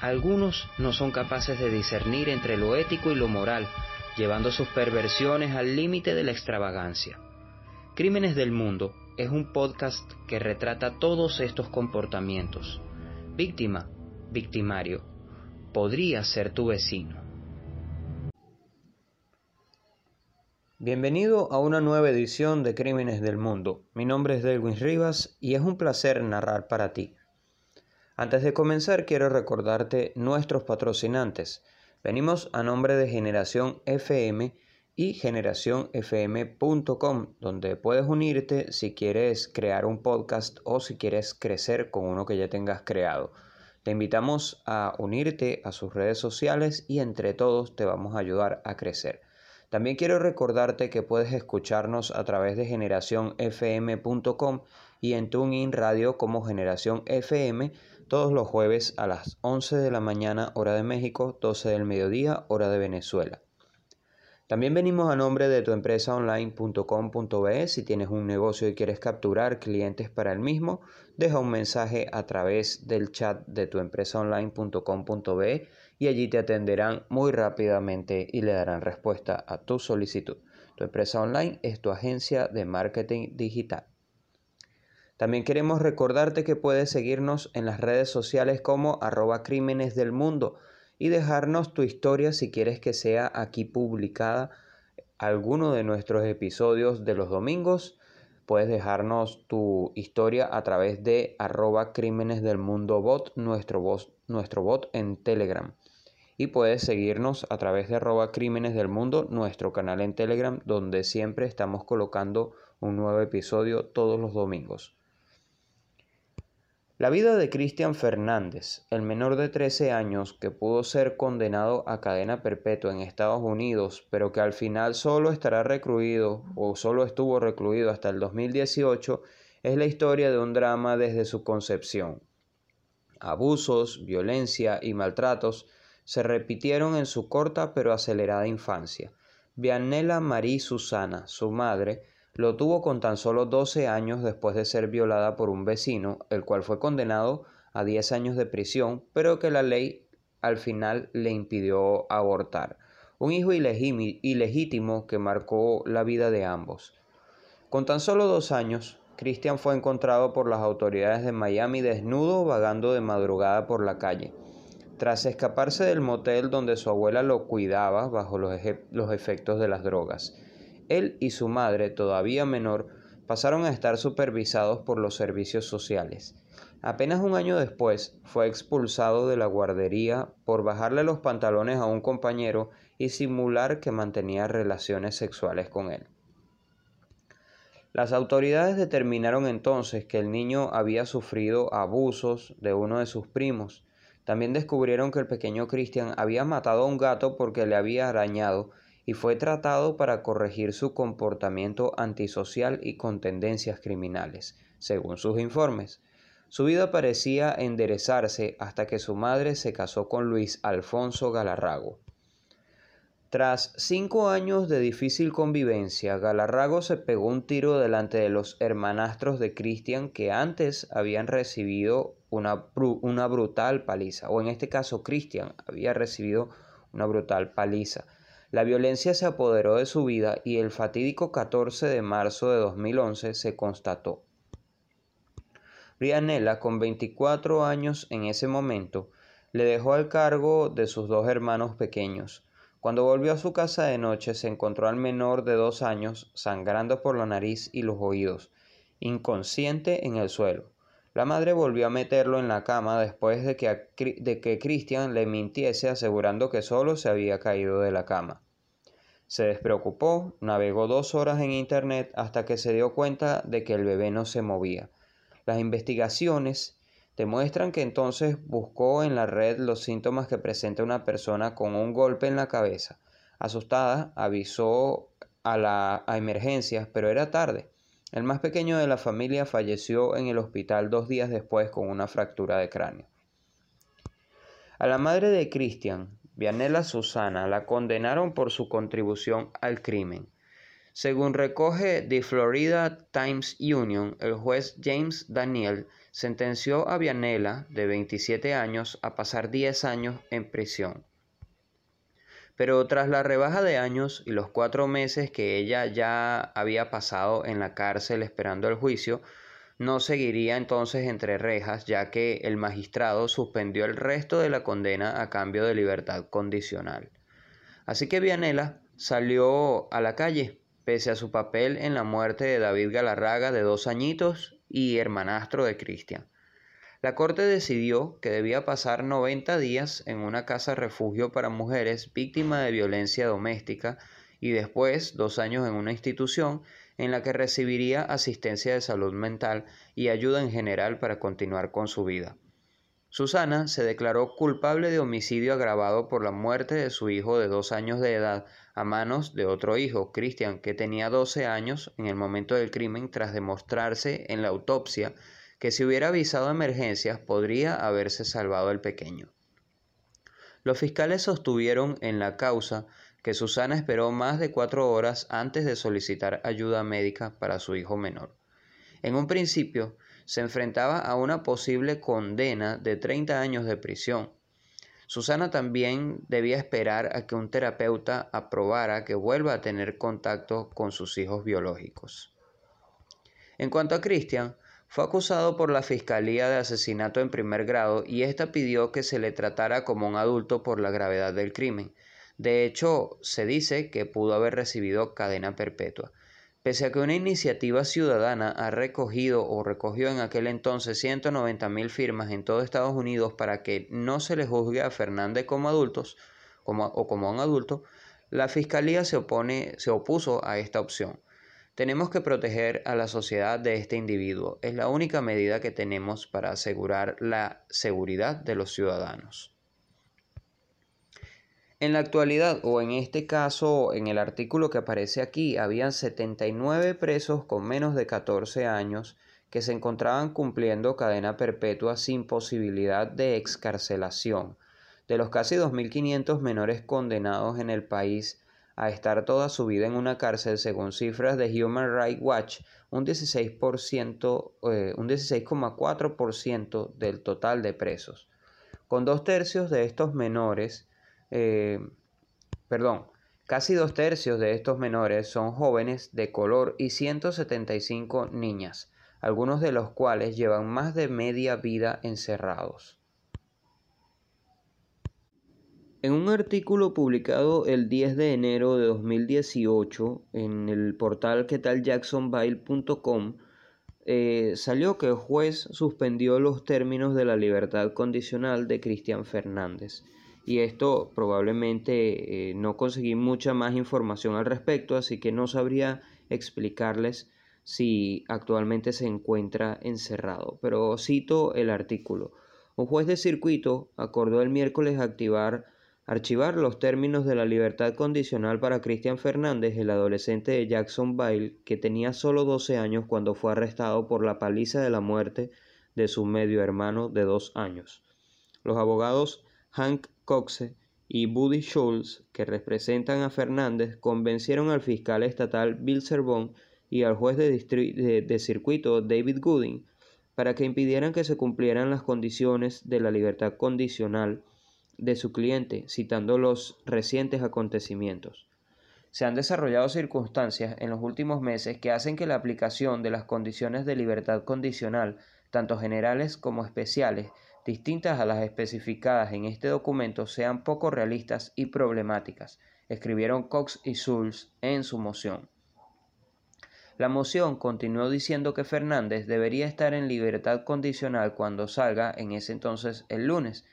Algunos no son capaces de discernir entre lo ético y lo moral, llevando sus perversiones al límite de la extravagancia. Crímenes del Mundo es un podcast que retrata todos estos comportamientos. Víctima, victimario, podría ser tu vecino. Bienvenido a una nueva edición de Crímenes del Mundo. Mi nombre es Delwin Rivas y es un placer narrar para ti. Antes de comenzar quiero recordarte nuestros patrocinantes. Venimos a nombre de Generación FM y generacionfm.com, donde puedes unirte si quieres crear un podcast o si quieres crecer con uno que ya tengas creado. Te invitamos a unirte a sus redes sociales y entre todos te vamos a ayudar a crecer. También quiero recordarte que puedes escucharnos a través de generacionfm.com y en TuneIn Radio como Generación FM todos los jueves a las 11 de la mañana hora de México, 12 del mediodía hora de Venezuela. También venimos a nombre de tu empresa online.com.be. Si tienes un negocio y quieres capturar clientes para el mismo, deja un mensaje a través del chat de tu empresa online.com.be y allí te atenderán muy rápidamente y le darán respuesta a tu solicitud. Tu empresa online es tu agencia de marketing digital. También queremos recordarte que puedes seguirnos en las redes sociales como arroba crímenes del mundo y dejarnos tu historia si quieres que sea aquí publicada alguno de nuestros episodios de los domingos. Puedes dejarnos tu historia a través de arroba crímenes del mundo bot, nuestro, nuestro bot en Telegram y puedes seguirnos a través de arroba crímenes del mundo, nuestro canal en Telegram, donde siempre estamos colocando un nuevo episodio todos los domingos. La vida de Cristian Fernández, el menor de 13 años que pudo ser condenado a cadena perpetua en Estados Unidos, pero que al final solo estará recluido o solo estuvo recluido hasta el 2018, es la historia de un drama desde su concepción. Abusos, violencia y maltratos se repitieron en su corta pero acelerada infancia. Vianela Marie Susana, su madre, lo tuvo con tan solo 12 años después de ser violada por un vecino, el cual fue condenado a 10 años de prisión, pero que la ley al final le impidió abortar. Un hijo ilegítimo que marcó la vida de ambos. Con tan solo dos años, Christian fue encontrado por las autoridades de Miami desnudo vagando de madrugada por la calle. Tras escaparse del motel donde su abuela lo cuidaba bajo los, efectos de las drogas, él y su madre, todavía menor, pasaron a estar supervisados por los servicios sociales. Apenas un año después fue expulsado de la guardería por bajarle los pantalones a un compañero y simular que mantenía relaciones sexuales con él. Las autoridades determinaron entonces que el niño había sufrido abusos de uno de sus primos también descubrieron que el pequeño Christian había matado a un gato porque le había arañado y fue tratado para corregir su comportamiento antisocial y con tendencias criminales, según sus informes. Su vida parecía enderezarse hasta que su madre se casó con Luis Alfonso Galarrago. Tras cinco años de difícil convivencia, Galarrago se pegó un tiro delante de los hermanastros de Cristian que antes habían recibido una, brutal paliza, o en este caso Cristian había recibido una brutal paliza. La violencia se apoderó de su vida y el fatídico 14 de marzo de 2011 se constató. Brianella, con 24 años en ese momento, le dejó al cargo de sus dos hermanos pequeños, cuando volvió a su casa de noche se encontró al menor de dos años sangrando por la nariz y los oídos, inconsciente en el suelo. La madre volvió a meterlo en la cama después de que, de que Christian le mintiese asegurando que solo se había caído de la cama. Se despreocupó, navegó dos horas en Internet hasta que se dio cuenta de que el bebé no se movía. Las investigaciones demuestran que entonces buscó en la red los síntomas que presenta una persona con un golpe en la cabeza. Asustada, avisó a la a emergencias, pero era tarde. El más pequeño de la familia falleció en el hospital dos días después con una fractura de cráneo. A la madre de Christian, Vianela Susana, la condenaron por su contribución al crimen. Según recoge The Florida Times Union, el juez James Daniel sentenció a Vianela, de 27 años, a pasar 10 años en prisión. Pero tras la rebaja de años y los cuatro meses que ella ya había pasado en la cárcel esperando el juicio, no seguiría entonces entre rejas, ya que el magistrado suspendió el resto de la condena a cambio de libertad condicional. Así que Vianela salió a la calle, pese a su papel en la muerte de David Galarraga de dos añitos y hermanastro de Cristian. La Corte decidió que debía pasar 90 días en una casa refugio para mujeres víctimas de violencia doméstica y después dos años en una institución en la que recibiría asistencia de salud mental y ayuda en general para continuar con su vida. Susana se declaró culpable de homicidio agravado por la muerte de su hijo de dos años de edad a manos de otro hijo, Christian, que tenía 12 años en el momento del crimen tras demostrarse en la autopsia que si hubiera avisado emergencias podría haberse salvado el pequeño. Los fiscales sostuvieron en la causa que Susana esperó más de cuatro horas antes de solicitar ayuda médica para su hijo menor. En un principio, se enfrentaba a una posible condena de 30 años de prisión. Susana también debía esperar a que un terapeuta aprobara que vuelva a tener contacto con sus hijos biológicos. En cuanto a Christian, fue acusado por la Fiscalía de asesinato en primer grado y ésta pidió que se le tratara como un adulto por la gravedad del crimen. De hecho, se dice que pudo haber recibido cadena perpetua. Pese a que una iniciativa ciudadana ha recogido o recogió en aquel entonces 190 mil firmas en todo Estados Unidos para que no se le juzgue a Fernández como adultos como, o como un adulto, la Fiscalía se, opone, se opuso a esta opción. Tenemos que proteger a la sociedad de este individuo. Es la única medida que tenemos para asegurar la seguridad de los ciudadanos. En la actualidad, o en este caso, en el artículo que aparece aquí, habían 79 presos con menos de 14 años que se encontraban cumpliendo cadena perpetua sin posibilidad de excarcelación. De los casi 2.500 menores condenados en el país, a estar toda su vida en una cárcel, según cifras de Human Rights Watch, un 16%, eh, 16,4% del total de presos. Con dos tercios de estos menores, eh, perdón, casi dos tercios de estos menores son jóvenes de color y 175 niñas, algunos de los cuales llevan más de media vida encerrados. En un artículo publicado el 10 de enero de 2018 en el portal quetaljacksonville.com eh, salió que el juez suspendió los términos de la libertad condicional de Cristian Fernández. Y esto probablemente eh, no conseguí mucha más información al respecto, así que no sabría explicarles si actualmente se encuentra encerrado. Pero cito el artículo. Un juez de circuito acordó el miércoles activar archivar los términos de la libertad condicional para Cristian Fernández, el adolescente de Jacksonville, que tenía solo 12 años cuando fue arrestado por la paliza de la muerte de su medio hermano de dos años. Los abogados Hank Coxe y Buddy Schultz, que representan a Fernández, convencieron al fiscal estatal Bill Serbon y al juez de, de circuito David Gooding para que impidieran que se cumplieran las condiciones de la libertad condicional de su cliente, citando los recientes acontecimientos. Se han desarrollado circunstancias en los últimos meses que hacen que la aplicación de las condiciones de libertad condicional, tanto generales como especiales, distintas a las especificadas en este documento, sean poco realistas y problemáticas, escribieron Cox y Schulz en su moción. La moción continuó diciendo que Fernández debería estar en libertad condicional cuando salga, en ese entonces el lunes,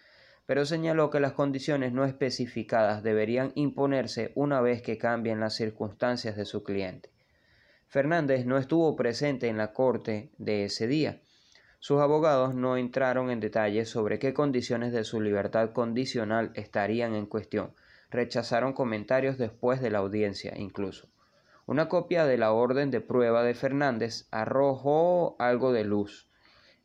pero señaló que las condiciones no especificadas deberían imponerse una vez que cambien las circunstancias de su cliente. Fernández no estuvo presente en la corte de ese día. Sus abogados no entraron en detalles sobre qué condiciones de su libertad condicional estarían en cuestión. Rechazaron comentarios después de la audiencia incluso. Una copia de la orden de prueba de Fernández arrojó algo de luz.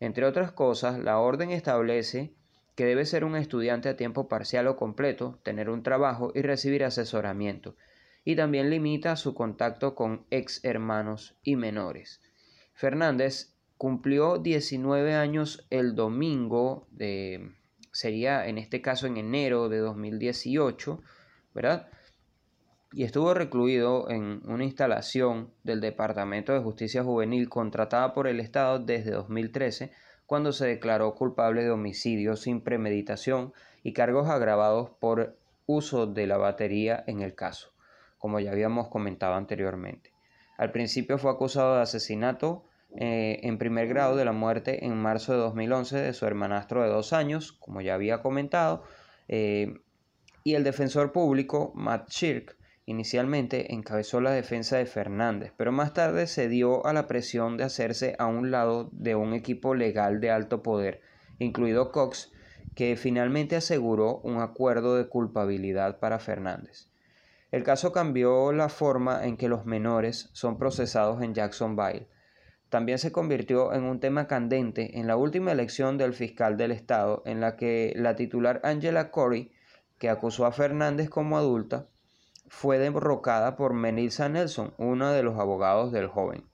Entre otras cosas, la orden establece que debe ser un estudiante a tiempo parcial o completo, tener un trabajo y recibir asesoramiento, y también limita su contacto con ex hermanos y menores. Fernández Cumplió 19 años el domingo, de, sería en este caso en enero de 2018, ¿verdad? Y estuvo recluido en una instalación del Departamento de Justicia Juvenil contratada por el Estado desde 2013, cuando se declaró culpable de homicidio sin premeditación y cargos agravados por uso de la batería en el caso, como ya habíamos comentado anteriormente. Al principio fue acusado de asesinato eh, en primer grado de la muerte en marzo de 2011 de su hermanastro de dos años, como ya había comentado, eh, y el defensor público Matt Shirk inicialmente encabezó la defensa de Fernández, pero más tarde se dio a la presión de hacerse a un lado de un equipo legal de alto poder, incluido Cox, que finalmente aseguró un acuerdo de culpabilidad para Fernández. El caso cambió la forma en que los menores son procesados en Jacksonville también se convirtió en un tema candente en la última elección del fiscal del estado, en la que la titular Angela Corey, que acusó a Fernández como adulta, fue derrocada por Melissa Nelson, uno de los abogados del joven.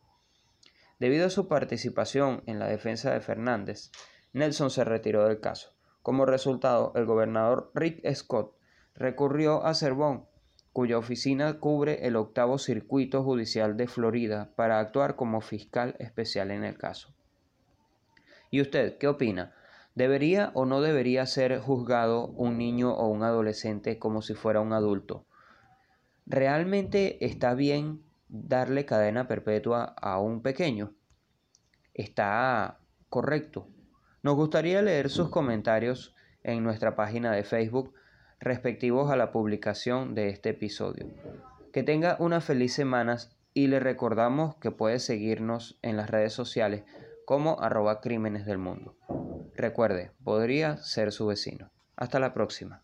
Debido a su participación en la defensa de Fernández, Nelson se retiró del caso. Como resultado, el gobernador Rick Scott recurrió a Cervón cuya oficina cubre el octavo circuito judicial de Florida para actuar como fiscal especial en el caso. ¿Y usted qué opina? ¿Debería o no debería ser juzgado un niño o un adolescente como si fuera un adulto? ¿Realmente está bien darle cadena perpetua a un pequeño? ¿Está correcto? Nos gustaría leer sus comentarios en nuestra página de Facebook respectivos a la publicación de este episodio. Que tenga unas feliz semanas y le recordamos que puede seguirnos en las redes sociales como arroba crímenes del mundo. Recuerde, podría ser su vecino. Hasta la próxima.